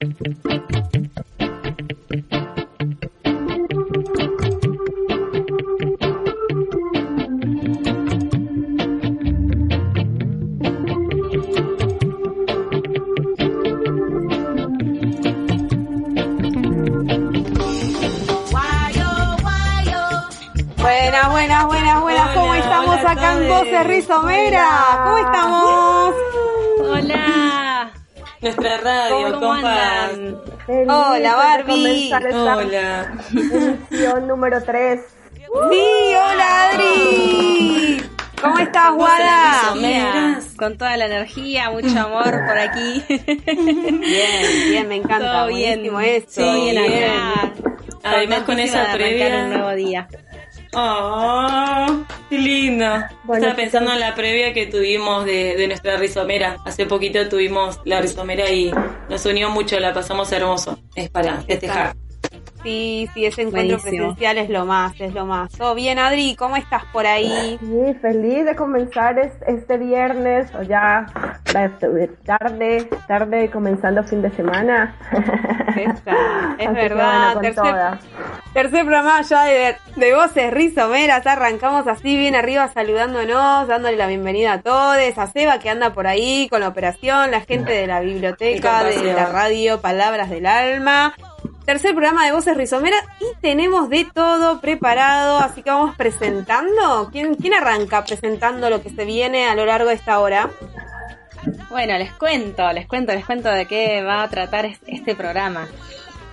Buenas, buenas, buenas, buenas. ¿Cómo estamos acá en. Voces Rizomera? ¿Cómo estamos? Nuestra radio, ¿Cómo compas. Hola, Barbie. Hola. número 3. Sí, hola Adri. ¿Cómo estás, Guada? Mira, con toda la energía, mucho amor por aquí. Bien, bien, me encanta. Todo bien. Esto. Todo bien acá. Además, con esa previa- un nuevo día. Oh, qué lindo. Bueno, Estaba pensando en la previa que tuvimos de, de nuestra rizomera. Hace poquito tuvimos la rizomera y nos unió mucho, la pasamos hermoso. Es para festejar. Sí, sí, ese encuentro Buenísimo. presencial es lo más, es lo más. Todo bien, Adri, ¿cómo estás por ahí? Sí, feliz de comenzar es- este viernes o ya tarde, tarde comenzando fin de semana. Esa, es Así verdad. tercer, programa ya de, de Voces Rizomeras. Arrancamos así bien arriba saludándonos, dándole la bienvenida a todos, a Seba que anda por ahí con la operación, la gente de la biblioteca, de la radio Palabras del Alma. Tercer programa de Voces Rizomeras y tenemos de todo preparado, así que vamos presentando. ¿Quién, ¿Quién arranca presentando lo que se viene a lo largo de esta hora? Bueno, les cuento, les cuento, les cuento de qué va a tratar es- este programa.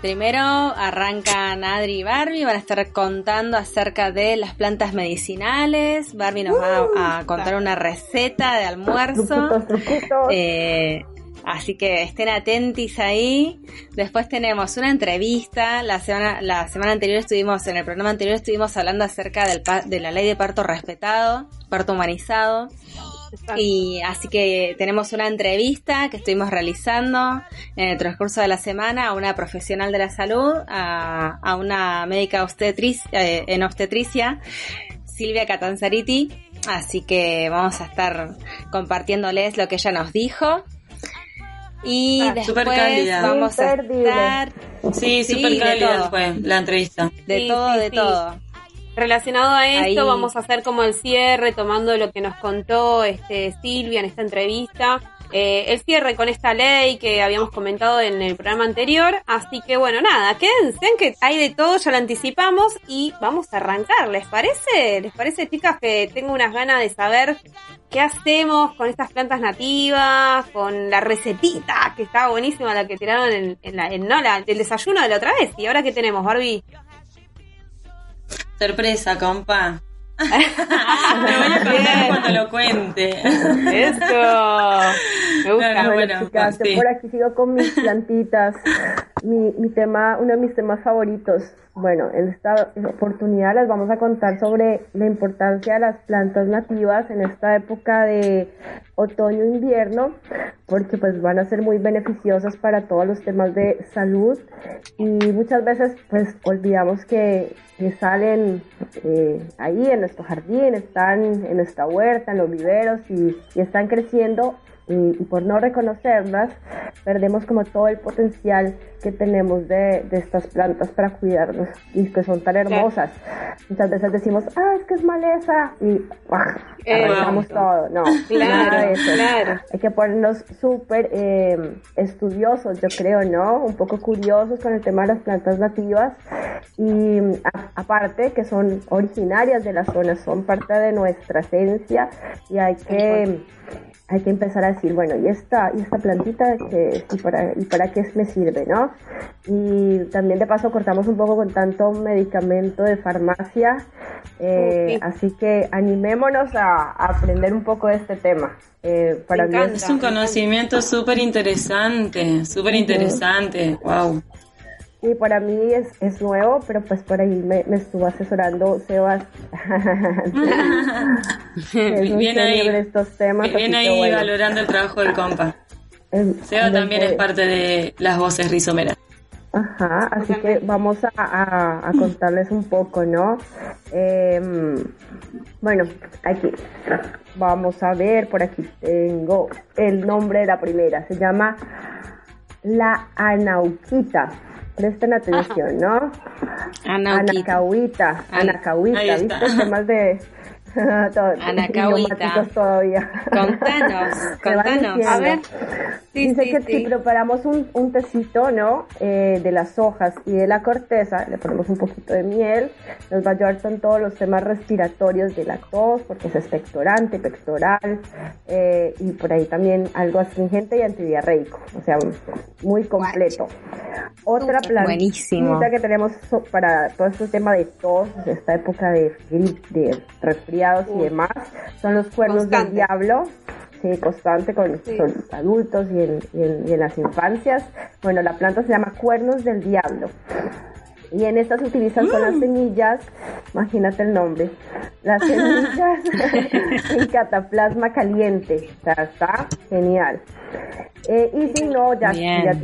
Primero arrancan Adri y Barbie, van a estar contando acerca de las plantas medicinales. Barbie nos va a contar una receta de almuerzo. Eh, así que estén atentis ahí. Después tenemos una entrevista. La semana, la semana anterior estuvimos, en el programa anterior estuvimos hablando acerca del pa- de la ley de parto respetado, parto humanizado. Y así que tenemos una entrevista que estuvimos realizando en el transcurso de la semana a una profesional de la salud, a, a una médica obstetriz, eh, en obstetricia, Silvia Catanzariti. Así que vamos a estar compartiéndoles lo que ella nos dijo. Y Ah, después vamos a estar Sí, Sí, súper de cálida la entrevista. de Sí, todo, sí, de sí. todo. Relacionado a esto, Ahí. vamos a hacer como el cierre, tomando lo que nos contó este Silvia en esta entrevista. Eh, el cierre con esta ley que habíamos comentado en el programa anterior. Así que bueno, nada, quédense que hay de todo, ya lo anticipamos y vamos a arrancar. ¿Les parece? ¿Les parece, chicas, que tengo unas ganas de saber qué hacemos con estas plantas nativas, con la recetita, que estaba buenísima la que tiraron en, en la, en, no, la, el desayuno de la otra vez? ¿Y ahora qué tenemos, Barbie? Sorpresa, compa. Me voy a contar cuando lo cuente. Eso. Me gusta. Bueno, bueno, chicas, sí. yo por aquí sigo con mis plantitas. mi, mi tema, uno de mis temas favoritos. Bueno, en esta oportunidad les vamos a contar sobre la importancia de las plantas nativas en esta época de otoño-invierno, porque pues van a ser muy beneficiosas para todos los temas de salud y muchas veces pues olvidamos que, que salen eh, ahí en nuestro jardín, están en nuestra huerta, en los viveros y, y están creciendo y, por no reconocerlas perdemos como todo el potencial que tenemos de, de estas plantas para cuidarnos y que son tan hermosas. Muchas veces decimos, ah, es que es maleza y arrancamos todo. No, Claro, claro. Hay que ponernos súper eh, estudiosos, yo creo, ¿no? Un poco curiosos con el tema de las plantas nativas y a- aparte que son originarias de la zona, son parte de nuestra esencia y hay que hay que empezar a decir, bueno, ¿y esta, y esta plantita que, y, para, y para qué me sirve, no? Y también de paso cortamos un poco con tanto medicamento de farmacia, eh, Sí. así que animémonos a, a aprender un poco de este tema. Eh, para Me mí encanta. es- Es un conocimiento súper interesante, súper interesante. Wow. Sí, para mí es, es nuevo, pero pues por ahí me, me estuvo asesorando Sebas. es Bien ahí. de estos temas. Bien ahí bueno, valorando el trabajo del compa. es- Seba es también es parte de las voces rizomeras. Ajá, así que vamos a, a- a contarles un poco, ¿no? Em, bueno, aquí vamos a ver, por aquí tengo el nombre de la primera, se llama la anauquita. Presten atención, ¿no? Anacahuita. An- Anacahuita. ¿viste? Temas de... todo- idiomáticos todavía. Contanos, contanos. A ver. Sí, Dice sí, que sí. si preparamos un, un tecito, ¿no? Eh, de las hojas y de la corteza, le ponemos un poquito de miel, nos va a ayudar con todos los temas respiratorios de la tos, porque es expectorante, pectoral, eh, y por ahí también algo astringente y antidiarreico, o sea, muy completo. Otra planta Buenísimo. que tenemos para todo este tema de tos, esta época de, grip, y demás, son los cuernos Constante. del diablo. Sí, constante con Sí. son adultos y en, y en- y en las infancias. Bueno, la planta se llama cuernos del diablo. Y en estas se utilizan son Mm. las semillas, imagínate el nombre, las semillas en cataplasma caliente. O sea, está genial. Eh, y si no, ya,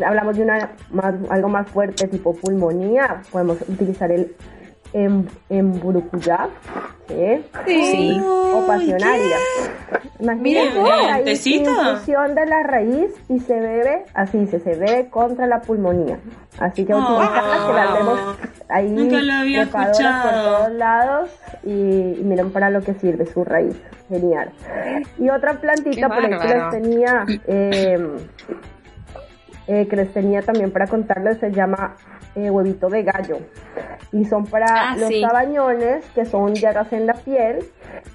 hablamos de una más, algo más fuerte, tipo pulmonía, podemos utilizar el em, emburucuyá, ¿sí? Sí. o pasionaria. Imagínate la ¿Tecito? infusión de la raíz y se bebe, así se, se bebe contra la pulmonía. Así que utilizarlas, que las vemos ahí Nunca lo había trepadoras por escuchado. todos lados y, y miren para lo que sirve su raíz. Genial. Y otra plantita por ahí que les tenía, eh, eh, que les tenía también para contarles, se llama eh, huevito de gallo. Y son para Ah, los sí. sabañones, que son llagas en la piel.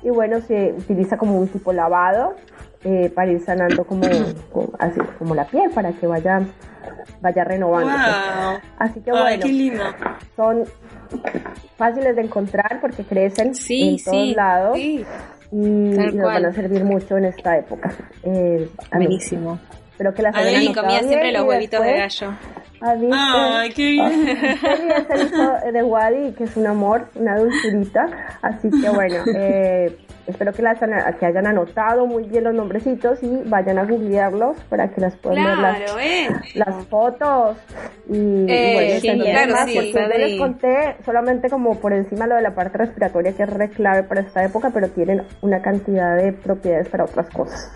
Y bueno, se utiliza como un tipo lavado eh, para ir sanando como, como- así, como la piel, para que vaya, vaya renovándose. Wow. Así que Ay, bueno, qué lindo. son fáciles de encontrar porque crecen Sí, en todos sí, lados y, nos van a servir mucho en esta época. Eh, Buenísimo. Espero que las hayan comía siempre los huevitos de gallo. Ay, qué bien. Es el hijo de Wadi, que es un amor, una dulzurita. Así que bueno, eh, espero que, las, que hayan anotado muy bien los nombrecitos y vayan a googlearlos para que las puedan ver las, Claro, ¿eh? las fotos y, y Eh, bueno, sí, entender claro, más, sí. porque Adri. les conté solamente como por encima lo de la parte respiratoria que es re clave para esta época, pero tienen una cantidad de propiedades para otras cosas.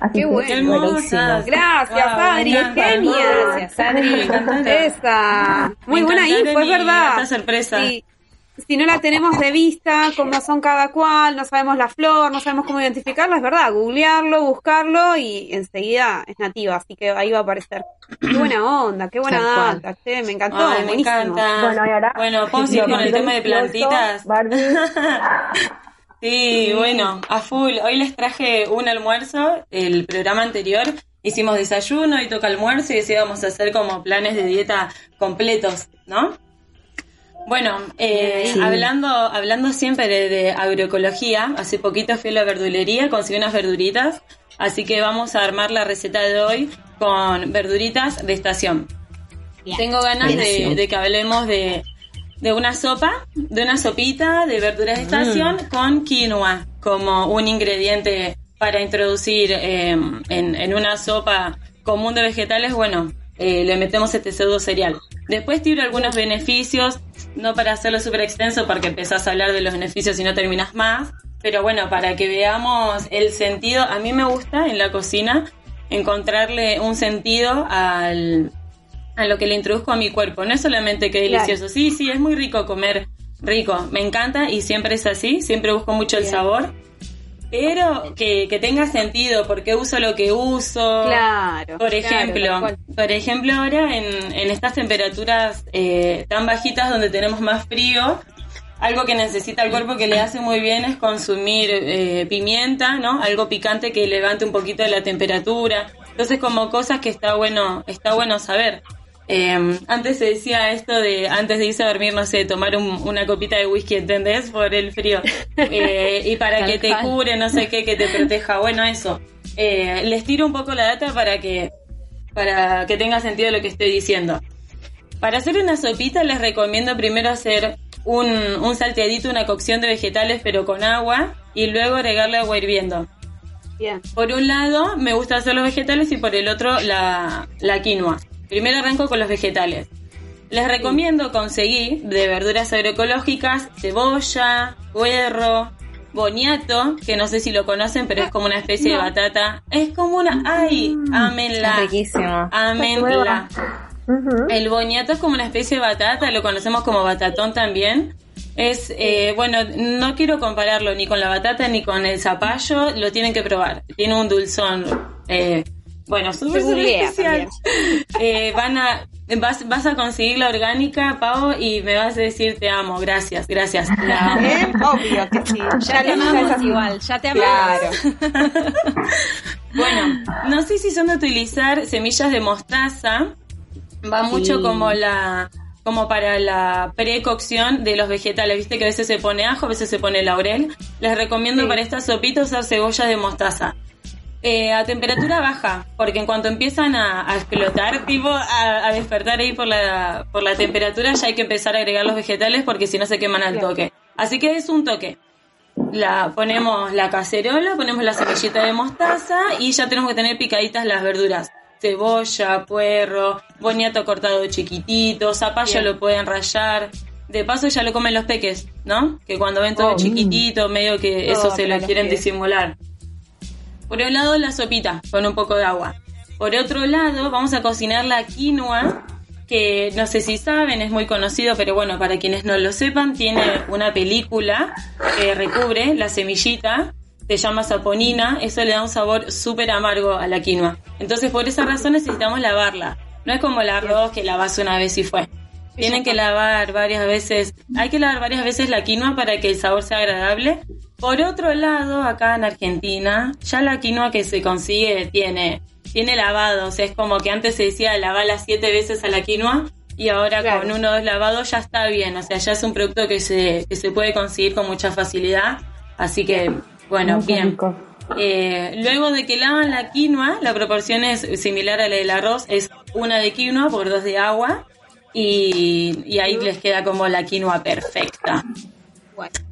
Así Qué bueno. Hermosas. Gracias, Wow, Adri, genia. Gracias, Adri. Esa. Muy buena info, es verdad. esta sorpresa. Sí. Si no la tenemos de vista, cómo son cada cual, no sabemos la flor, no sabemos cómo identificarla, es verdad, googlearlo, buscarlo y enseguida es nativa, así que ahí va a aparecer. Qué buena onda, qué buena Tal cual. data, che, me encantó, Ay, me buenísimo. encanta. Bueno, y ahora. Bueno, ¿podemos ir lo con el tema de plantitas? Barbie. Sí, bueno, a full. Hoy les traje un almuerzo. El programa anterior hicimos desayuno y toca almuerzo y decíamos hacer como planes de dieta completos, ¿no? Bueno, eh, Sí. hablando, hablando siempre de, de agroecología, hace poquito fui a la verdulería, conseguí unas verduritas, así que vamos a armar la receta de hoy con verduritas de estación. Tengo ganas de que hablemos de, de una sopa, de una sopita de verduras de estación con quinoa como un ingrediente para introducir eh, en, en una sopa común de vegetales. Bueno, eh, le metemos este pseudo cereal. Después tiro algunos beneficios, no para hacerlo súper extenso porque empezás a hablar de los beneficios y no terminas más. Pero bueno, para que veamos el sentido, a mí me gusta en la cocina encontrarle un sentido al, a lo que le introduzco a mi cuerpo. No es solamente que Claro. delicioso. Sí, sí, es muy rico comer rico. Me encanta y siempre es así. Siempre busco mucho el sabor. Pero que, que tenga sentido, porque uso lo que uso. Claro. Por ejemplo, por ejemplo ahora en, en estas temperaturas eh, tan bajitas donde tenemos más frío, algo que necesita el cuerpo que le hace muy bien es consumir eh, pimienta, ¿no? Algo picante que levante un poquito la temperatura. Entonces como cosas que está bueno, está bueno saber. Eh, antes se decía esto de, antes de irse a dormir, no sé, tomar un- una copita de whisky, ¿entendés? Por el frío. Eh, y para que te cure, no sé qué, que te proteja. Bueno, eso. Eh, les tiro un poco la data para que, para que tenga sentido lo que estoy diciendo. Para hacer una sopita les recomiendo primero hacer un, un salteadito, una cocción de vegetales pero con agua y luego agregarle agua hirviendo. Bien. Por un lado me gusta hacer los vegetales y por el otro la, la quinoa. Primero arranco con los vegetales. Les recomiendo conseguir de verduras agroecológicas cebolla, puerro, boniato, que no sé si lo conocen, pero es como una especie de batata. Es como una... ¡Ay! Amenla. Riquísimo. Amenla. El boniato es como una especie de batata, lo conocemos como batatón también. Es, eh, bueno, no quiero compararlo ni con la batata ni con el zapallo, lo tienen que probar. Tiene un dulzón, eh, bueno, súper especial. Eh, van a, vas, vas a conseguir la orgánica, Pau, y me vas a decir te amo, gracias, gracias. ¿Eh? Obvio que sí. Ya te amamos igual, ya te amamos. Claro. bueno, no sé si son de utilizar semillas de mostaza, va mucho como la como para la precocción de los vegetales. Viste que a veces se pone ajo, a veces se pone laurel. Les recomiendo para esta sopita usar cebollas de mostaza. Eh, a temperatura baja, porque en cuanto empiezan a, explotar, tipo a, despertar ahí por la, por la temperatura, ya hay que empezar a agregar los vegetales porque si no se queman al toque. Así que es un toque. La, ponemos la cacerola, ponemos la semillita de mostaza y ya tenemos que tener picaditas las verduras cebolla, puerro, boniato cortado chiquitito, zapallo lo pueden rayar. De paso ya lo comen los peques, ¿no? Que cuando ven todo oh. chiquitito, medio que eso se lo quieren disimular. Por un lado la sopita con un poco de agua. Por otro lado vamos a cocinar la quinoa, que no sé si saben, es muy conocido, pero bueno, para quienes no lo sepan, tiene una película que recubre la semillita se llama saponina, eso le da un sabor súper amargo a la quinoa. Entonces por esa razón necesitamos lavarla. No es como el arroz que lavas una vez y fue. Tienen que lavar varias veces, hay que lavar varias veces la quinoa para que el sabor sea agradable. Por otro lado, acá en Argentina, ya la quinoa que se consigue tiene, tiene lavado, o sea, es como que antes se decía lavarla siete veces a la quinoa y ahora con uno o dos lavados ya está bien, o sea, ya es un producto que se, que se puede conseguir con mucha facilidad, así que bueno, bien. Eh, luego de que lavan la quinoa, la proporción es similar a la del arroz, es una de quinoa por dos de agua y, ahí les queda como la quinoa perfecta.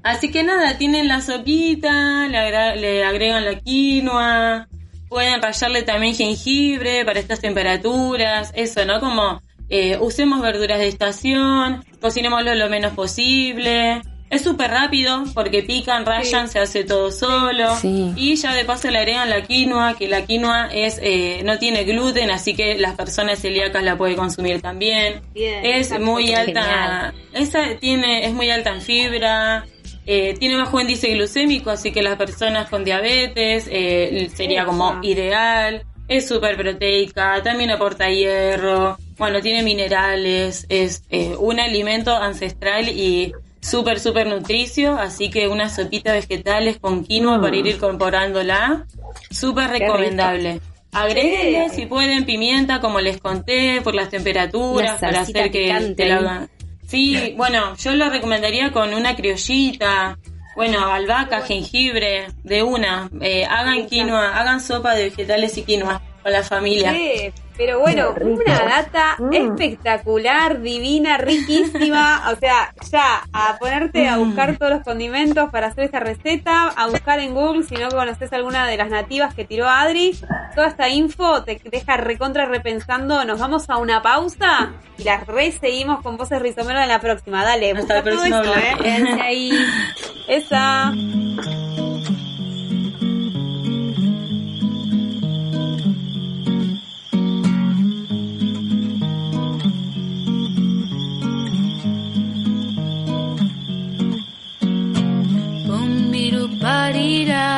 Así que nada, tienen la sopita, le, agregan la quinoa, pueden rallarle también jengibre para estas temperaturas, eso, ¿no? Como eh, usemos verduras de estación, cocinémoslo lo menos posible. Es súper rápido porque pican, rayan, se hace todo solo. Y ya de paso le agregan la quinoa, que la quinoa es eh, no tiene gluten, así que las personas celíacas la pueden consumir también. es muy alta, esa tiene, es muy alta en fibra. Eh, tiene bajo índice glucémico, así que las personas con diabetes eh, sería como ideal. Es súper proteica, también aporta hierro. Bueno, tiene minerales, es un alimento ancestral y súper, súper nutricio, así que una sopita vegetales con quinoa para ir mm. incorporándola, súper recomendable. Agréguenle si pueden pimienta, como les conté, por las temperaturas, para hacer que, te la hagan. Sí, bueno, yo lo recomendaría con una criollita, bueno, albahaca, jengibre, de una. Eh, hagan quinoa, hagan sopa de vegetales y quinoa con la familia. Pero bueno, una data mm. espectacular, divina, riquísima. O sea, ya a ponerte a mm. buscar todos los condimentos para hacer esta receta, a buscar en Google si no conoces alguna de las nativas que tiró Adri. Toda esta info te deja recontra repensando. Nos vamos a una pausa y las seguimos con voces rizomero en la próxima. Dale, hasta la próxima. ¿eh? ahí. Esa. parirá.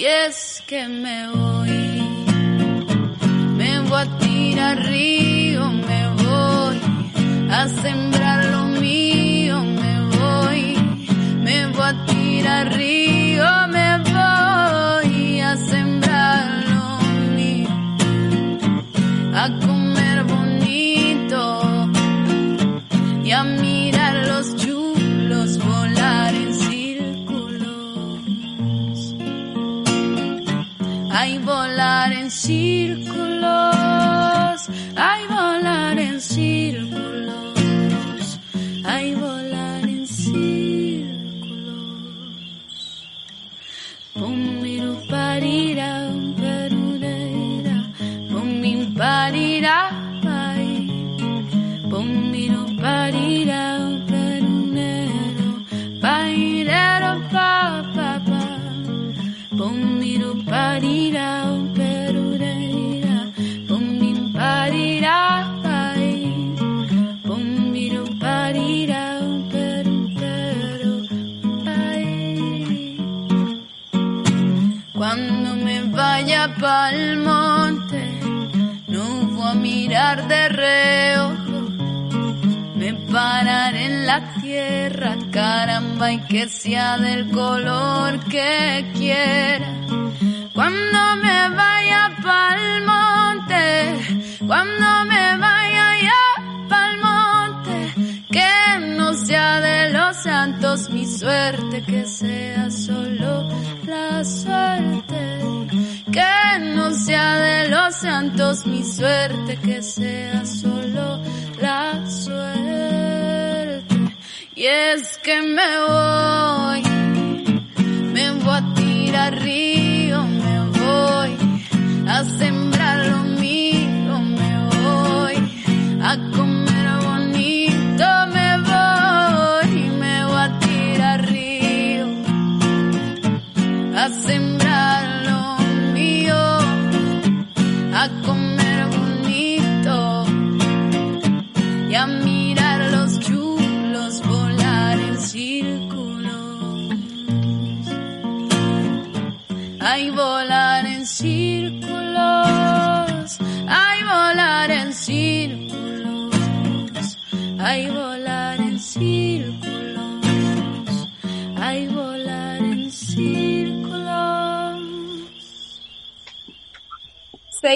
Y es que me voy, me voy a tirar río, me voy a sembrar lo mío, me voy, me voy a tirar río, caramba, y que sea del color que quiera. Cuando me vaya pa'l monte, cuando me vaya ya pa'l monte, que no sea de los santos mi suerte, que sea solo la suerte. Que no sea de los santos mi suerte, que sea solo es que me voy,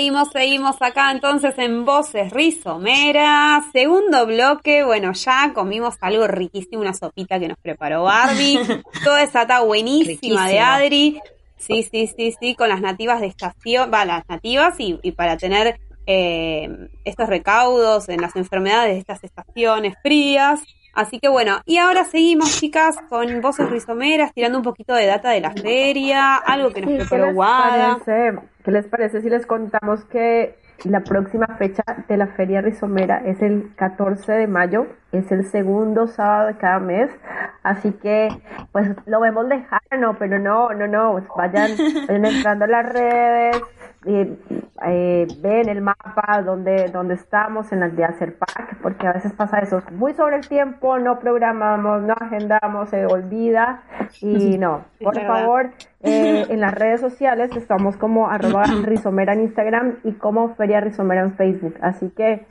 Seguimos, seguimos acá entonces en Voces Rizomera. Segundo bloque, bueno, ya comimos algo riquísimo, una sopita que nos preparó Barbie. Toda esa está buenísima de. Adri. Sí, sí, sí, sí, con las nativas de estación, va, las nativas y, y para tener eh, estos recaudos en las enfermedades de estas estaciones frías. Así que bueno, y ahora seguimos, chicas, con voces rizomeras, tirando un poquito de data de la feria, algo que nos Sí, ¿Qué preparó les, Guada. parece, ¿Qué les parece si les contamos que la próxima fecha de la Feria Rizomera es el 14 de mayo? Es el segundo sábado de cada mes. Así que, pues lo vemos lejano, pero no, no, no. pues, vayan, vayan entrando a las redes, eh, eh, ven el mapa donde, donde estamos en las de Acerpac, porque a veces pasa eso, muy sobre el tiempo, no programamos, no agendamos, se olvida y no, por favor, eh, en las redes sociales estamos como arroba rizomera en Instagram y como feria rizomera en Facebook, así que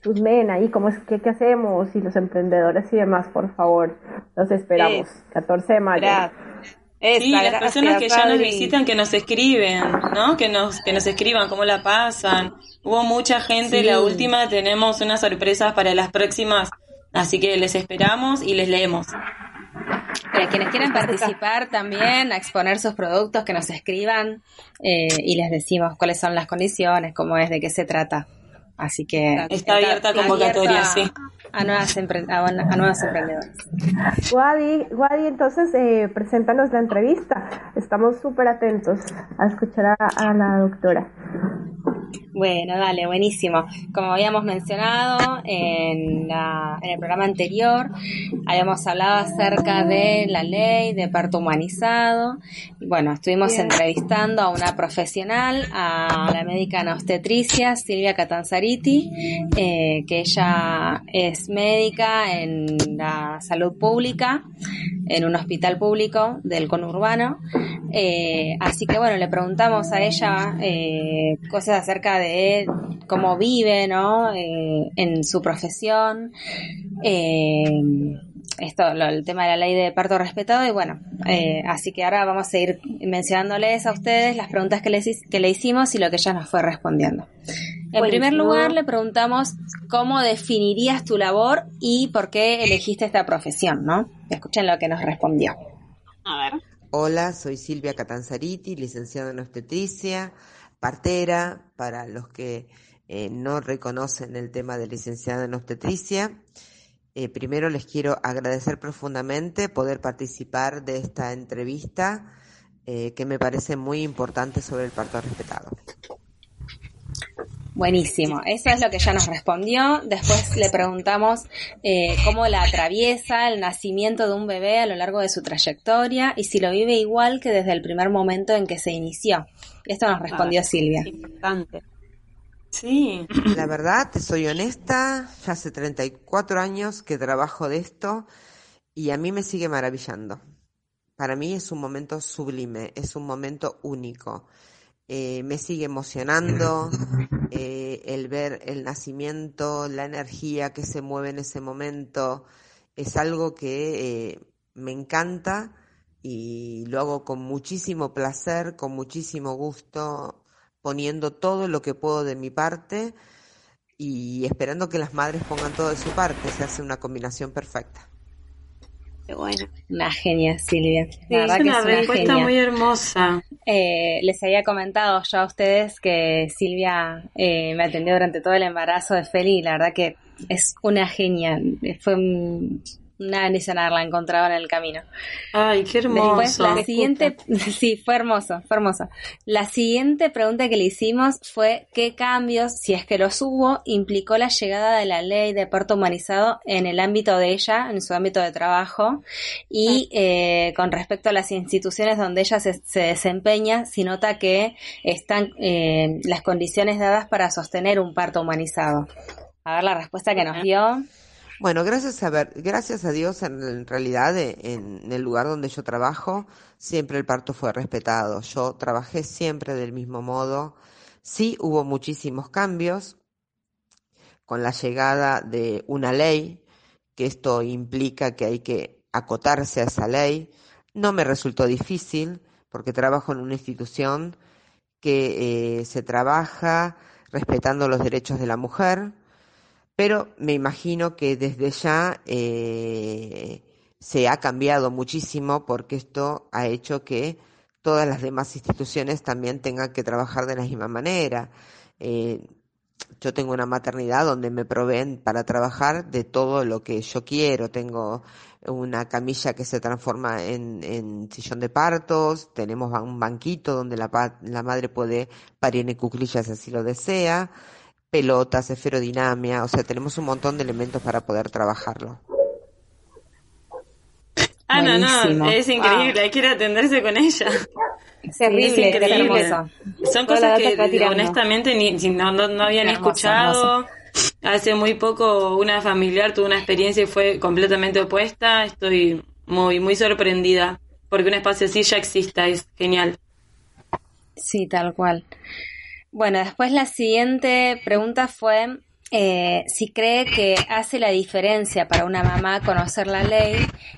chusmen ahí cómo es que qué hacemos y los emprendedores y demás, por favor, los esperamos, 14 de mayo. Sí, las gracias, personas que ya nos visitan, que nos escriben, ¿no? Que nos, que nos escriban cómo la pasan. Hubo mucha gente, Sí. la última tenemos unas sorpresas para las próximas, así que les esperamos y les leemos. Para quienes quieran participar también, a exponer sus productos, que nos escriban eh, y les decimos cuáles son las condiciones, cómo es, de qué se trata. Así que Está abierta convocatoria, sí. a nuevas, empre- a, a nuevos emprendedores. Guadi, Guadi, entonces eh, preséntanos la entrevista. Estamos súper atentos a escuchar a, a la doctora. Bueno, dale, buenísimo. Como habíamos mencionado en, la- en el programa anterior, habíamos hablado acerca de la ley de parto humanizado. Bueno, estuvimos entrevistando a una profesional, a la médica en obstetricia, Silvia Catanzariti, eh, que ella es médica en la salud pública, en un hospital público del conurbano. Eh, así que bueno, le preguntamos a ella eh, cosas acerca de cómo vive, ¿no? Eh, en su profesión. Eh, esto, lo- el tema de la ley de parto respetado y bueno, eh, así que ahora vamos a ir mencionándoles a ustedes las preguntas que, les, que le hicimos y lo que ella nos fue respondiendo. En Buenísimo. primer lugar, le preguntamos cómo definirías tu labor y por qué elegiste esta profesión, ¿no? Escuchen lo que nos respondió. A ver. Hola, soy Silvia Catanzariti, licenciada en obstetricia, partera, para los que eh, no reconocen el tema de licenciada en obstetricia. Eh, primero les quiero agradecer profundamente poder participar de esta entrevista eh, que me parece muy importante sobre el parto respetado. Buenísimo, eso es lo que ella nos respondió. Después le preguntamos eh, cómo la atraviesa el nacimiento de un bebé a lo largo de su trayectoria y si lo vive igual que desde el primer momento en que se inició. Esto nos respondió Silvia. Importante. Sí. La verdad, te soy honesta, ya hace 34 años que trabajo de esto y a mí me sigue maravillando. Para mí es un momento sublime, es un momento único. Eh, me sigue emocionando eh, el ver el nacimiento, la energía que se mueve en ese momento. Es algo que eh, me encanta y lo hago con muchísimo placer, con muchísimo gusto, poniendo todo lo que puedo de mi parte y esperando que las madres pongan todo de su parte. Se hace una combinación perfecta. Bueno. Una genia, Silvia. Sí, La verdad es que una es una respuesta genia. muy hermosa. Eh, les había comentado yo a ustedes que Silvia eh, me atendió durante todo el embarazo de Feli y la verdad que es una genia. Fue un- una bendición haberla encontrado en el camino. Ay, qué Después, hermoso. la siguiente, sí, fue hermoso, fue hermoso. La siguiente pregunta que le hicimos fue qué cambios, si es que los hubo, implicó la llegada de la ley de parto humanizado en el ámbito de ella, en su ámbito de trabajo, y eh, con respecto a las instituciones donde ella se, se desempeña, si nota que están eh, las condiciones dadas para sostener un parto humanizado. A ver la respuesta que nos dio. Bueno, gracias a ver, gracias a Dios en, realidad eh, en, el lugar donde yo trabajo siempre el parto fue respetado. Yo trabajé siempre del mismo modo. Sí hubo muchísimos cambios con la llegada de una ley, que esto implica que hay que acotarse a esa ley. No me resultó difícil porque trabajo en una institución que eh, se trabaja respetando los derechos de la mujer pero me imagino que desde ya eh, se ha cambiado muchísimo porque esto ha hecho que todas las demás instituciones también tengan que trabajar de la misma manera. Eh, yo tengo una maternidad donde me proveen para trabajar de todo lo que yo quiero. Tengo una camilla que se transforma en, sillón de partos, tenemos un banquito donde la, la madre puede parir en cuclillas si así lo desea pelotas, esferodinamia, o sea, tenemos un montón de elementos para poder trabajarlo. Ah, no, Buenísimo. no, es increíble, hay que ir a atenderse con ella. Es terrible, es es increíble. hermoso. Son Toda cosas que honestamente ni, no, no, no habían Hermoso, escuchado. Hace muy poco una familiar tuvo una experiencia y fue completamente opuesta. Estoy muy, muy sorprendida porque un espacio así ya exista, es genial. Sí, tal cual. Bueno, después la siguiente pregunta fue eh, si cree que hace la diferencia para una mamá conocer la ley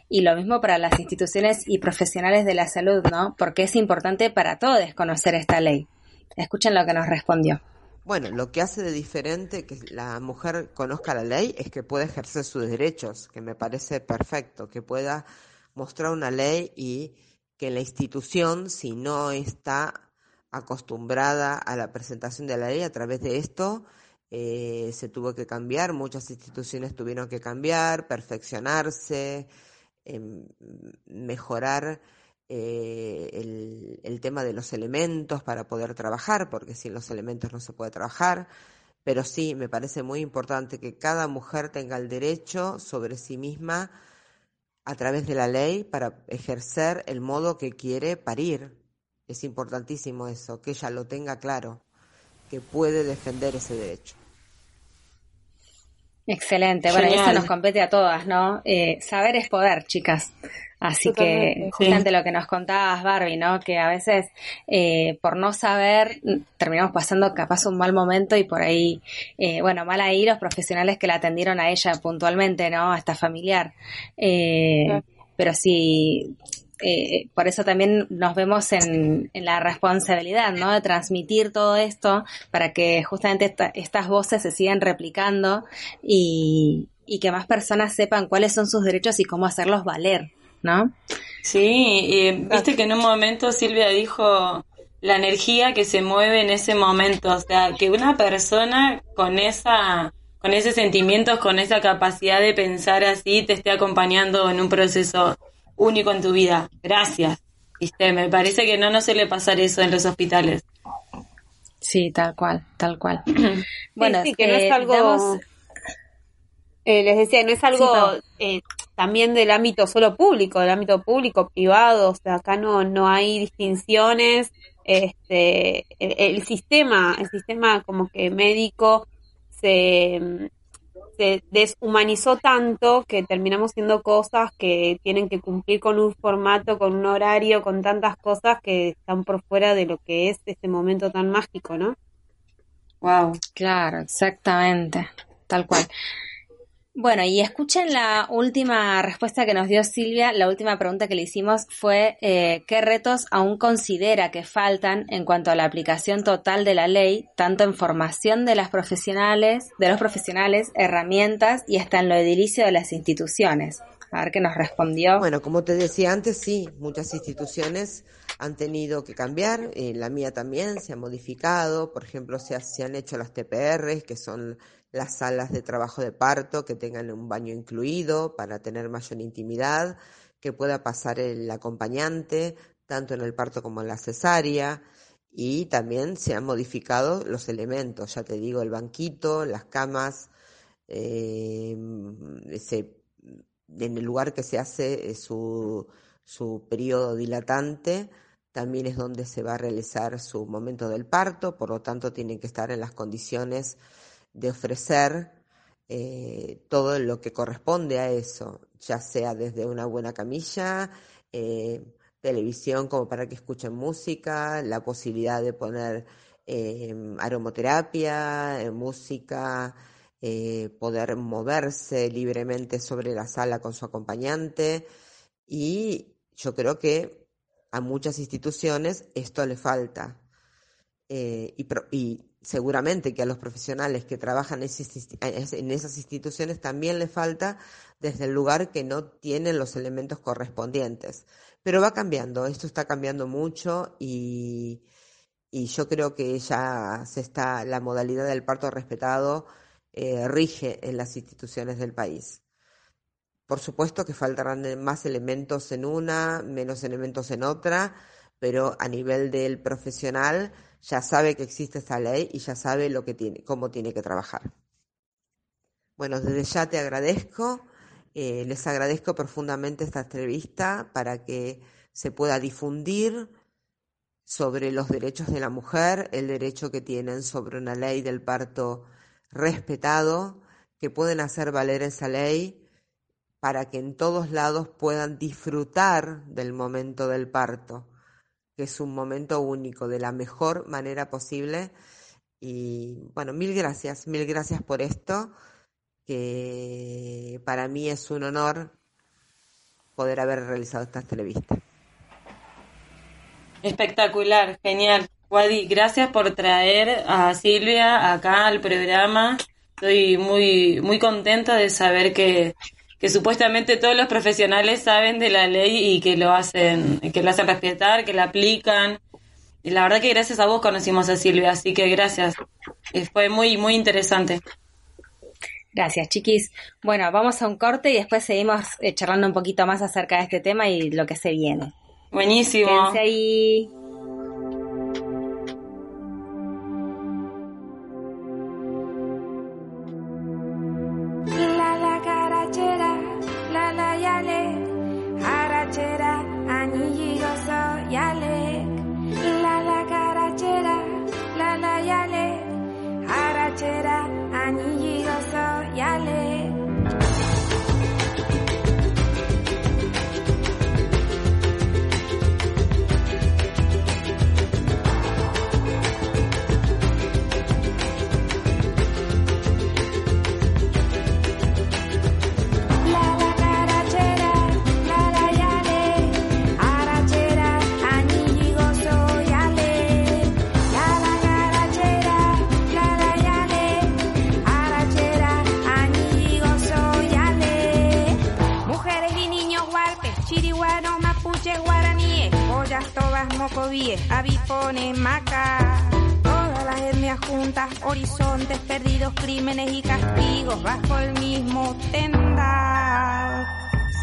y lo mismo para las instituciones y profesionales de la salud, ¿no? Porque es importante para todos conocer esta ley. Escuchen lo que nos respondió. Bueno, lo que hace de diferente que la mujer conozca la ley es que pueda ejercer sus derechos, que me parece perfecto, que pueda mostrar una ley y que la institución, si no está acostumbrada a la presentación de la ley a través de esto, eh, se tuvo que cambiar, muchas instituciones tuvieron que cambiar, perfeccionarse, em, mejorar eh, el, el tema de los elementos para poder trabajar, porque sin los elementos no se puede trabajar. Pero sí, me parece muy importante que cada mujer tenga el derecho sobre sí misma a través de la ley para ejercer el modo que quiere parir. Es importantísimo eso, que ella lo tenga claro, que puede defender ese derecho. Excelente, bueno, y eso nos compete a todas, ¿no? Eh, saber es poder, chicas. Así que justamente lo que nos contabas, Barbie, ¿no? Que a veces eh, por no saber terminamos pasando capaz un mal momento y por ahí, eh, bueno, mal ahí los profesionales que la atendieron a ella puntualmente, ¿no? A esta familiar. Eh, Claro. Pero sí, eh, por eso también nos vemos en, la responsabilidad, ¿no? De transmitir todo esto para que justamente esta- estas voces se sigan replicando y, y que más personas sepan cuáles son sus derechos y cómo hacerlos valer, ¿no? Sí, y viste que en un momento Silvia dijo la energía que se mueve en ese momento, o sea, que una persona con esa con ese sentimiento, con esa capacidad de pensar así, te esté acompañando en un proceso único en tu vida. Gracias. Viste, me parece que no nos suele pasar eso en los hospitales. Sí, tal cual, tal cual. Bueno, sí, que no eh, es algo. damos- eh, les decía, no es algo Sí, eh, también del ámbito solo público, del ámbito público, privado, o sea, acá no, no hay distinciones. Este, el, el sistema, el sistema como que médico se, se deshumanizó tanto que terminamos siendo cosas que tienen que cumplir con un formato, con un horario, con tantas cosas que están por fuera de lo que es este momento tan mágico, ¿no? Wow. Claro, exactamente, tal cual. Bueno, y escuchen la última respuesta que nos dio Silvia. La última pregunta que le hicimos fue eh, ¿qué retos aún considera que faltan en cuanto a la aplicación total de la ley, tanto en formación de las profesionales, de los profesionales, herramientas y hasta en lo edilicio de las instituciones? A ver qué nos respondió. Bueno, como te decía antes, sí, muchas instituciones han tenido que cambiar, eh, la mía también se ha modificado, por ejemplo, se, se han hecho las TPR, que son las salas de trabajo de parto, que tengan un baño incluido para tener mayor intimidad, que pueda pasar el acompañante, tanto en el parto como en la cesárea, y también se han modificado los elementos, ya te digo, el banquito, las camas, eh, en el lugar que se hace eh, su, su periodo dilatante, también es donde se va a realizar su momento del parto, por lo tanto tienen que estar en las condiciones de ofrecer eh, todo lo que corresponde a eso, ya sea desde una buena camilla, eh, televisión como para que escuchen música, la posibilidad de poner eh, aromoterapia, música, eh, poder moverse libremente sobre la sala con su acompañante y yo creo que a muchas instituciones esto le falta. Y seguramente que a los profesionales que trabajan en esas instituciones también le falta desde el lugar que no tienen los elementos correspondientes. Pero va cambiando, esto está cambiando mucho y, y yo creo que ya se está, la modalidad del parto respetado eh, rige en las instituciones del país. Por supuesto que faltarán más elementos en una, menos elementos en otra, pero a nivel del profesional ya sabe que existe esta ley y ya sabe lo que tiene, cómo tiene que trabajar. Bueno, desde ya te agradezco, eh, les agradezco profundamente esta entrevista para que se pueda difundir sobre los derechos de la mujer, el derecho que tienen sobre una ley del parto respetado, que pueden hacer valer esa ley para que en todos lados puedan disfrutar del momento del parto, que es un momento único, de la mejor manera posible. Y bueno, mil gracias, mil gracias por esto, que para mí es un honor poder haber realizado esta entrevista. Espectacular, genial. Wadi, gracias por traer a Silvia acá al programa. Estoy muy, muy contenta de saber que, que supuestamente todos los profesionales saben de la ley y que lo hacen, que lo hacen respetar, que la aplican. y la verdad que gracias a vos conocimos a Silvia, así que gracias. Eh, Fue muy, muy interesante. Gracias, chiquis. Bueno, vamos a un corte y después seguimos eh, charlando un poquito más acerca de este tema y lo que se viene. Buenísimo. Quédense ahí. Todas, mocovíes, avipones, macas. Todas las etnias juntas, horizontes perdidos, crímenes y castigos bajo el mismo tendal.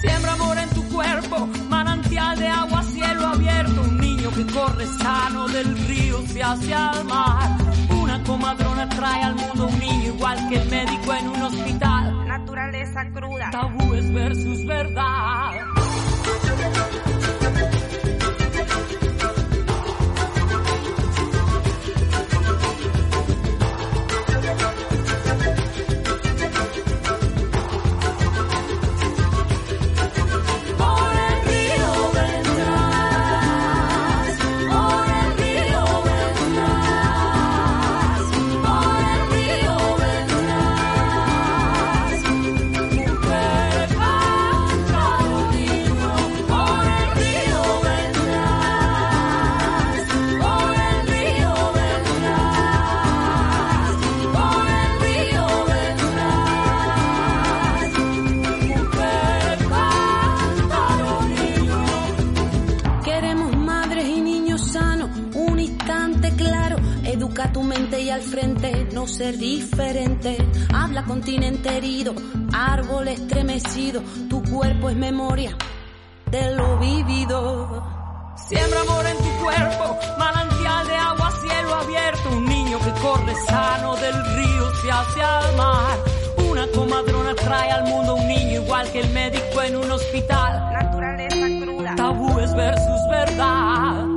Siembra amor en tu cuerpo, manantial de agua, cielo abierto, un niño que corre sano del río se hacia el mar. Una comadrona trae al mundo un niño igual que el médico en un hospital. Naturaleza cruda. Tabúes versus verdad. No ser diferente. Habla continente herido, árbol estremecido. Tu cuerpo es memoria de lo vivido. Siembra amor en tu cuerpo, manantial de agua, cielo abierto, un niño que corre sano del río se hace al mar. Una comadrona trae al mundo un niño igual que el médico en un hospital. Naturaleza cruda. Tabúes versus verdad.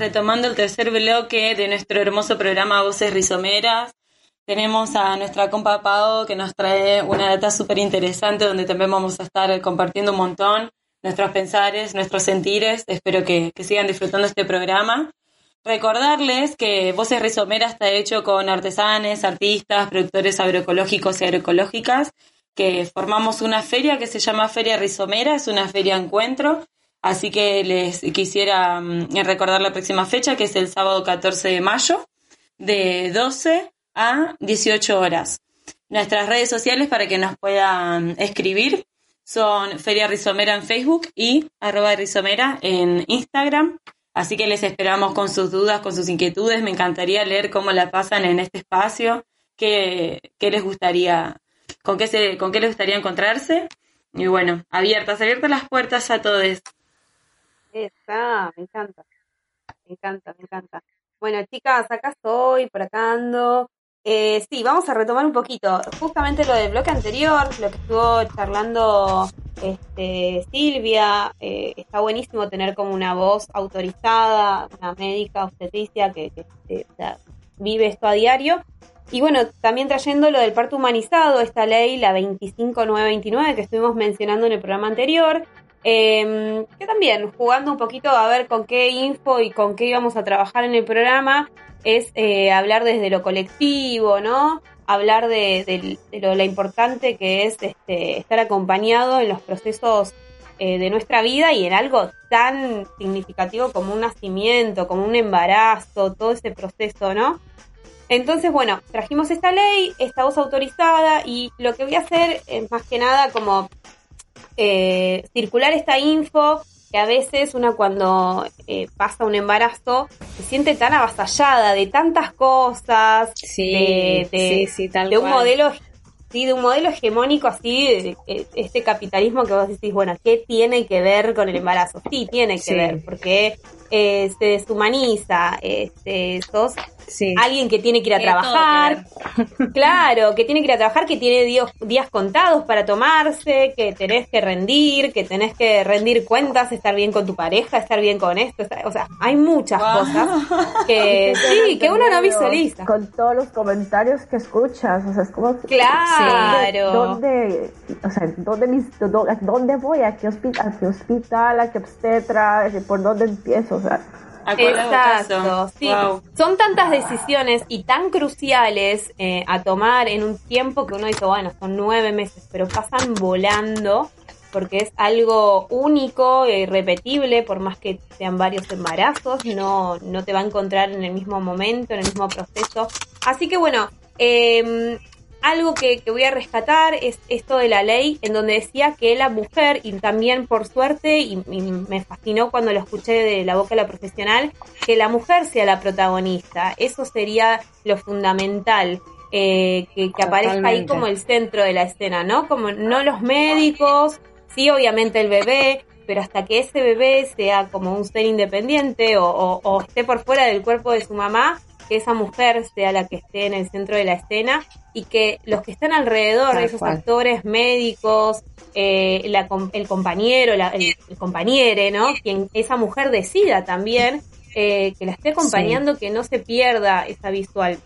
Retomando el tercer bloque de nuestro hermoso programa Voces Rizomeras. Tenemos a nuestra compa Pau que nos trae una data súper interesante donde también vamos a estar compartiendo un montón nuestros pensares, nuestros sentires. Espero que, sigan disfrutando este programa. Recordarles que Voces Rizomeras está hecho con artesanes, artistas, productores agroecológicos y agroecológicas, que formamos una feria que se llama Feria Rizomera, es una feria encuentro, así que les quisiera mm, recordar la próxima fecha, que es el sábado 14 de mayo, de 12 a 18 horas. Nuestras redes sociales para que nos puedan escribir son Feria Rizomera en Facebook y arroba Rizomera en Instagram. Así que les esperamos con sus dudas, con sus inquietudes. Me encantaría leer cómo la pasan en este espacio, qué, qué les gustaría, con qué, se, con qué les gustaría encontrarse. Y bueno, abiertas, abiertas las puertas a todos. Está, me encanta. Me encanta, me encanta. Bueno, chicas, acá estoy, por acá ando. Eh, sí, vamos a retomar un poquito. Justamente lo del bloque anterior, lo que estuvo charlando este, Silvia. eh, está buenísimo tener como una voz autorizada, una médica obstetricia que, vive esto a diario. Y bueno, también trayendo lo del parto humanizado, esta ley, la 25929, que estuvimos mencionando en el programa anterior, eh, que también jugando un poquito a ver con qué info y con qué íbamos a trabajar en el programa, es eh, hablar desde lo colectivo, ¿no? Hablar de, lo, importante que es este, estar acompañado en los procesos eh, de nuestra vida y en algo tan significativo como un nacimiento, como un embarazo, todo ese proceso, ¿no? Entonces, bueno, trajimos esta ley, esta voz autorizada y lo que voy a hacer es más que nada como eh, circular esta info que a veces una cuando eh, pasa un embarazo se siente tan avasallada de tantas cosas, Sí, de, de- sí, sí, tal de un cual. modelo sí, de un modelo hegemónico así, este capitalismo que vos decís, bueno, ¿qué tiene que ver con el embarazo? Sí, tiene que Sí. ver, porque eh, se deshumaniza, este, sos Sí. alguien que tiene que ir a trabajar, claro, que tiene que ir a trabajar, que tiene días, días contados para tomarse, que tenés que rendir, que tenés que rendir cuentas, estar bien con tu pareja, estar bien con esto, estar- o sea, hay muchas Wow. cosas que sí, que uno no visualiza. Con todos los comentarios que escuchas, o sea, es como... Claro. ¿Dónde, o sea, dónde, mis- dó- dónde voy? ¿A qué, hospital, ¿A qué hospital? ¿A qué obstetra? ¿Por dónde empiezo? O sea, ¿A cuál hago Exacto, sí. Wow. Son tantas decisiones y tan cruciales eh, a tomar en un tiempo que uno dice, bueno, son nueve meses, pero pasan volando porque es algo único e irrepetible, por más que sean varios embarazos, no, no te va a encontrar en el mismo momento, en el mismo proceso. Así que bueno, eh, algo que, que voy a rescatar es esto de la ley, en donde decía que la mujer, y también por suerte, y, y me fascinó cuando lo escuché de la boca de la profesional, que la mujer sea la protagonista. Eso sería lo fundamental. eh, que, que aparezca ahí como el centro de la escena, ¿no? Como no los médicos, sí, obviamente el bebé, pero hasta que ese bebé sea como un ser independiente o, o- o esté por fuera del cuerpo de su mamá, que esa mujer sea la que esté en el centro de la escena y que los que están alrededor, Tal esos cual. actores, médicos, eh, la el compañero, la- el, el compañere, ¿no? Quien esa mujer decida también eh, que la esté acompañando, que no se pierda esa visual.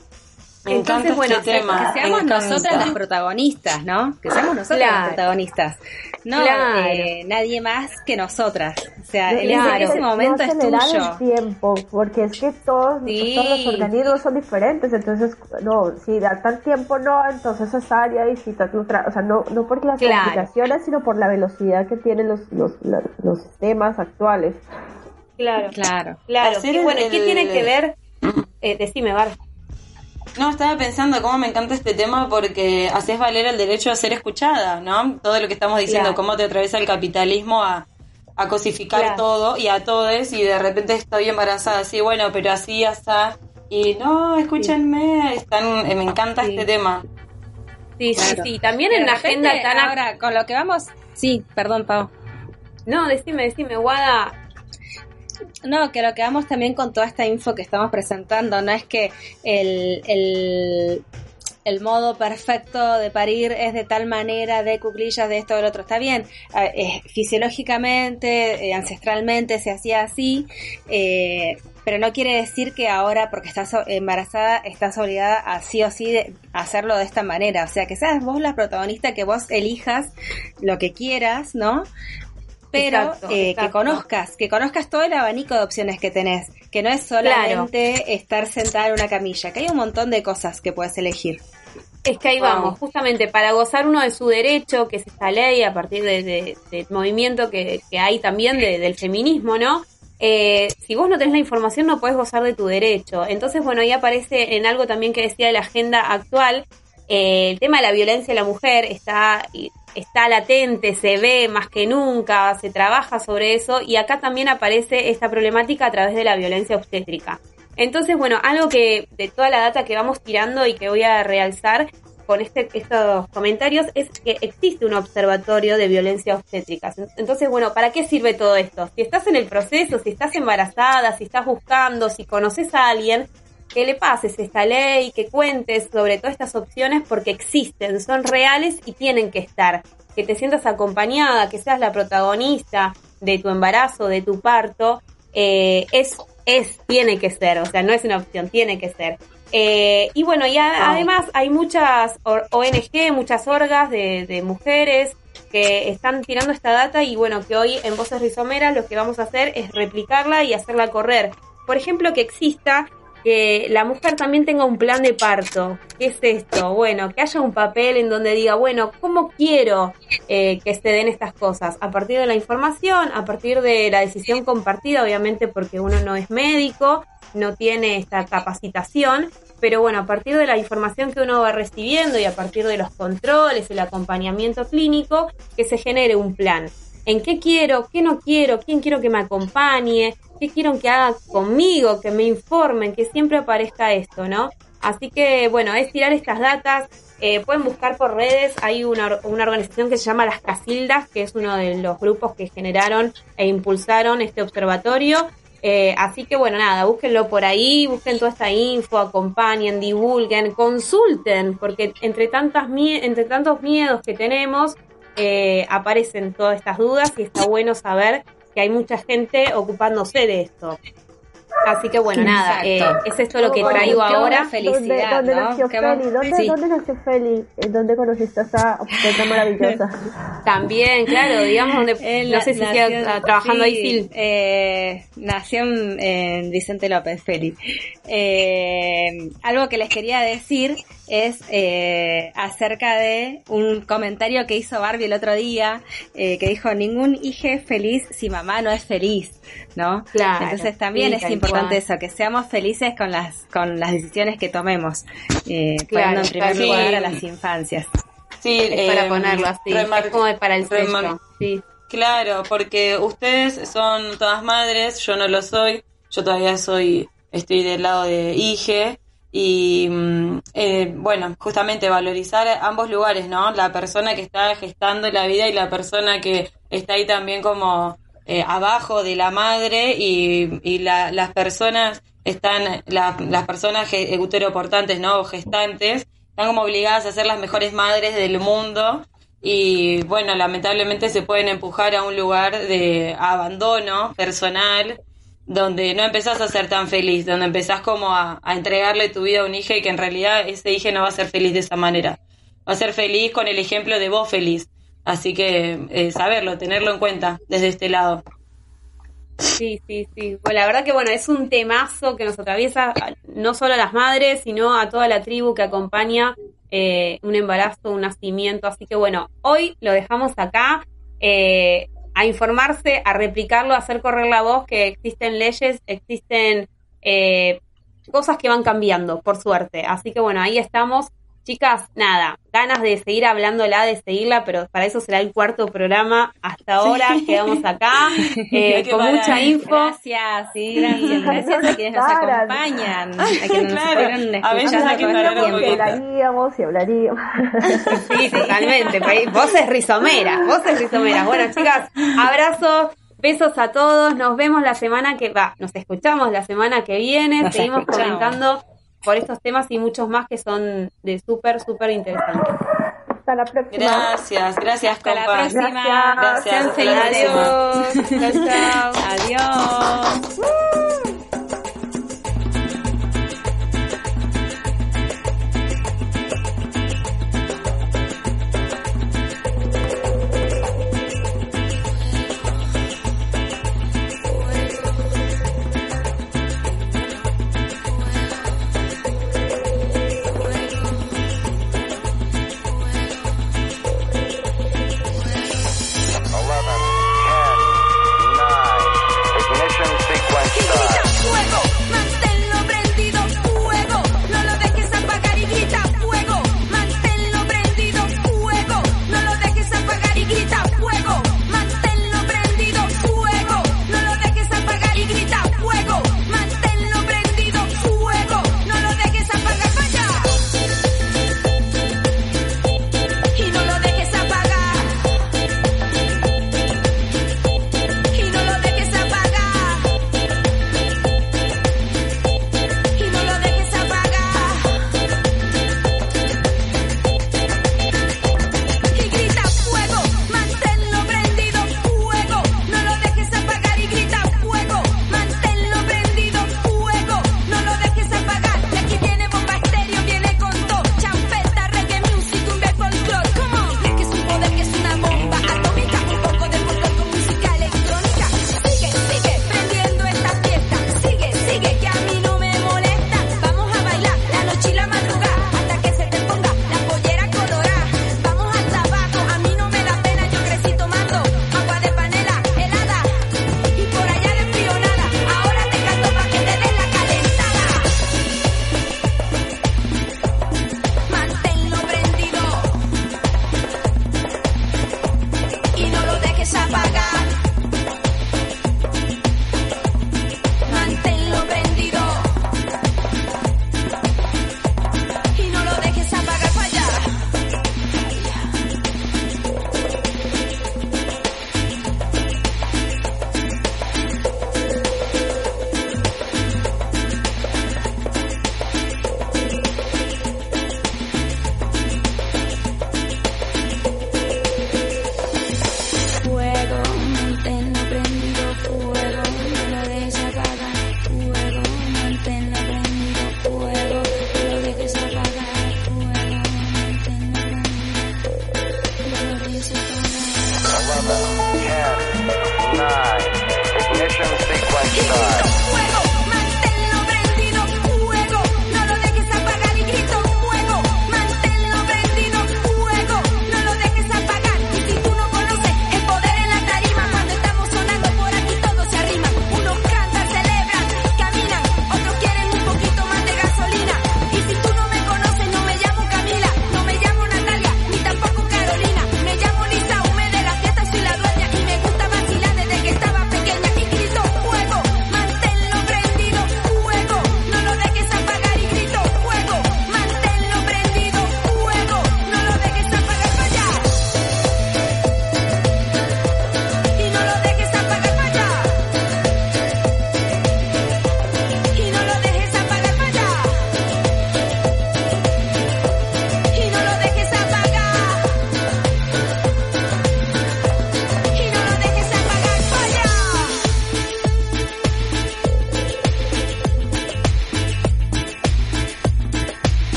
Me encanta Entonces, bueno, este tema. Que seamos nosotras las protagonistas, ¿no? Que seamos nosotras Claro. las protagonistas. No Claro. eh, nadie más que nosotras. O sea, en Claro. ese, ese momento no es acelerar tuyo. el tiempo, porque es que todos, Sí. todos los organismos son diferentes, entonces, no, si da tal tiempo no, entonces cesárea y si tal otra, o sea, no, no por las Claro. complicaciones, sino por la velocidad que tienen los, los, los sistemas actuales. Claro, Claro. claro. Y bueno, ¿y ¿qué el- tiene que ver? Eh, decime, Bar. No, estaba pensando cómo me encanta este tema porque haces valer el derecho a ser escuchada, ¿no? Todo lo que estamos diciendo, Claro. cómo te atraviesa el capitalismo a, a cosificar Claro. todo y a todos y de repente estoy embarazada, sí, bueno, pero así hasta y no, escúchenme, están, eh, me encanta Sí. este tema. Sí, sí, Claro. sí. También en una repente, agenda tan... Ahora, con lo que vamos... Sí, perdón, Pau. No, decime, decime, Guada. No, que lo que vamos también con toda esta info que estamos presentando, no es que el, el, modo perfecto de parir es de tal manera, de cuclillas, de esto, del otro. Está bien, eh, fisiológicamente, eh, ancestralmente se hacía así, eh, pero no quiere decir que ahora, porque estás o- embarazada, estás obligada a sí o sí de hacerlo de esta manera. O sea, que seas vos la protagonista, que vos elijas lo que quieras, ¿no? Pero Exacto, eh, que conozcas, que conozcas todo el abanico de opciones que tenés, que no es solamente estar sentada en una camilla, que hay un montón de cosas que puedes elegir. Es que ahí Wow. vamos, justamente para gozar uno de su derecho, que es esta ley a partir de- de- del movimiento que, que hay también de- del feminismo, ¿no? Eh, si vos no tenés la información no podés gozar de tu derecho. Entonces, bueno, ahí aparece en algo también que decía de la agenda actual, eh, el tema de la violencia a la mujer está, está latente, se ve más que nunca, se trabaja sobre eso y acá también aparece esta problemática a través de la violencia obstétrica. Entonces, bueno, algo que de toda la data que vamos tirando y que voy a realzar con este, estos comentarios es que existe un observatorio de violencia obstétrica. Entonces, bueno, ¿para qué sirve todo esto? Si estás en el proceso, si estás embarazada, si estás buscando, si conoces a alguien, que le pases esta ley, que cuentes sobre todas estas opciones porque existen, son reales y tienen que estar. Que te sientas acompañada, que seas la protagonista de tu embarazo, de tu parto, eh, es, es, tiene que ser, o sea, no es una opción, tiene que ser. Eh, y bueno, y a- además hay muchas ONG, muchas orgas de, de mujeres que están tirando esta data y bueno, que hoy en Voces Rizomeras lo que vamos a hacer es replicarla y hacerla correr. Por ejemplo, que exista que la mujer también tenga un plan de parto. ¿Qué es esto? Bueno, que haya un papel en donde diga, bueno, ¿cómo quiero eh, que se den estas cosas? A partir de la información, a partir de la decisión compartida, obviamente porque uno no es médico, no tiene esta capacitación, pero bueno, a partir de la información que uno va recibiendo y a partir de los controles, el acompañamiento clínico, que se genere un plan. ¿En qué quiero? ¿Qué no quiero? ¿Quién quiero que me acompañe? ¿Qué quiero que haga conmigo? Que me informen, que siempre aparezca esto, ¿no? Así que, bueno, es tirar estas datas. Eh, pueden buscar por redes. Hay una, una organización que se llama Las Casildas, que es uno de los grupos que generaron e impulsaron este observatorio. Eh, así que bueno, nada, búsquenlo por ahí, busquen toda esta info, acompañen, divulguen, consulten, porque entre, tantas entre tantos miedos que tenemos, eh, aparecen todas estas dudas y está bueno saber que hay mucha gente ocupándose de esto. Así que bueno, nada, eh, es esto lo que traigo ahora. felicidad, ¿Dónde, dónde ¿no? nació Feli? ¿Dónde, sí. ¿Dónde nació Feli? ¿En ¿Dónde conociste a esa obstetra maravillosa? También, claro, digamos, donde, Él no sé si nació- sigue trabajando ahí, sí, Sil. eh, nació en, en Vicente López, Feli. Eh, algo que les quería decir es eh, acerca de un comentario que hizo Barbie el otro día, eh, que dijo, ningún hijo es feliz si mamá no es feliz, ¿no? Claro, Entonces también sí, es importante eso, que seamos felices con las, con las decisiones que tomemos, eh, Claro, poniendo en primer claro. lugar Sí. a las infancias. Sí, Es para eh, ponerlo así, remar- es como para el sello. Sí. Claro, porque ustedes son todas madres, yo no lo soy, yo todavía soy, estoy del lado de Ige y mm, eh, bueno, justamente valorizar ambos lugares, ¿no? La persona que está gestando la vida y la persona que está ahí también como eh, abajo de la madre y, y la- las personas están, la- las personas uteroportantes, ¿no? O gestantes, están como obligadas a ser las mejores madres del mundo y bueno, lamentablemente se pueden empujar a un lugar de abandono personal donde no empezás a ser tan feliz, donde empezás como a, a entregarle tu vida a un hijo y que en realidad ese hijo no va a ser feliz de esa manera. Va a ser feliz con el ejemplo de vos feliz. Así que eh, saberlo, tenerlo en cuenta desde este lado. Sí, sí, sí. Bueno, la verdad que bueno, es un temazo que nos atraviesa no solo a las madres, sino a toda la tribu que acompaña eh, un embarazo, un nacimiento. Así que bueno, hoy lo dejamos acá eh, a informarse, a replicarlo, a hacer correr la voz que existen leyes, existen eh, cosas que van cambiando, por suerte. Así que bueno, ahí estamos. Chicas, nada, ganas de seguir hablándola, de seguirla, pero para eso será el cuarto programa. Hasta ahora quedamos acá eh, con parar. mucha info. Gracias, sí, gracias. Gracias a quienes nos acompañan, a quienes nos Claro, estuvieron a veces hay que parar este un poquito. hablaríamos y hablaríamos. Sí, totalmente. pa- Voces rizomeras, voces rizomeras. Bueno, chicas, abrazos, besos a todos. Nos vemos la semana que va. Nos escuchamos la semana que viene. Nos Seguimos escuchamos. comentando por estos temas y muchos más que son de súper, súper interesantes. Hasta la próxima. Gracias, gracias, Hasta la próxima. Gracias, Sean hasta la próxima. felices. Adiós. Chao, chao. Adiós.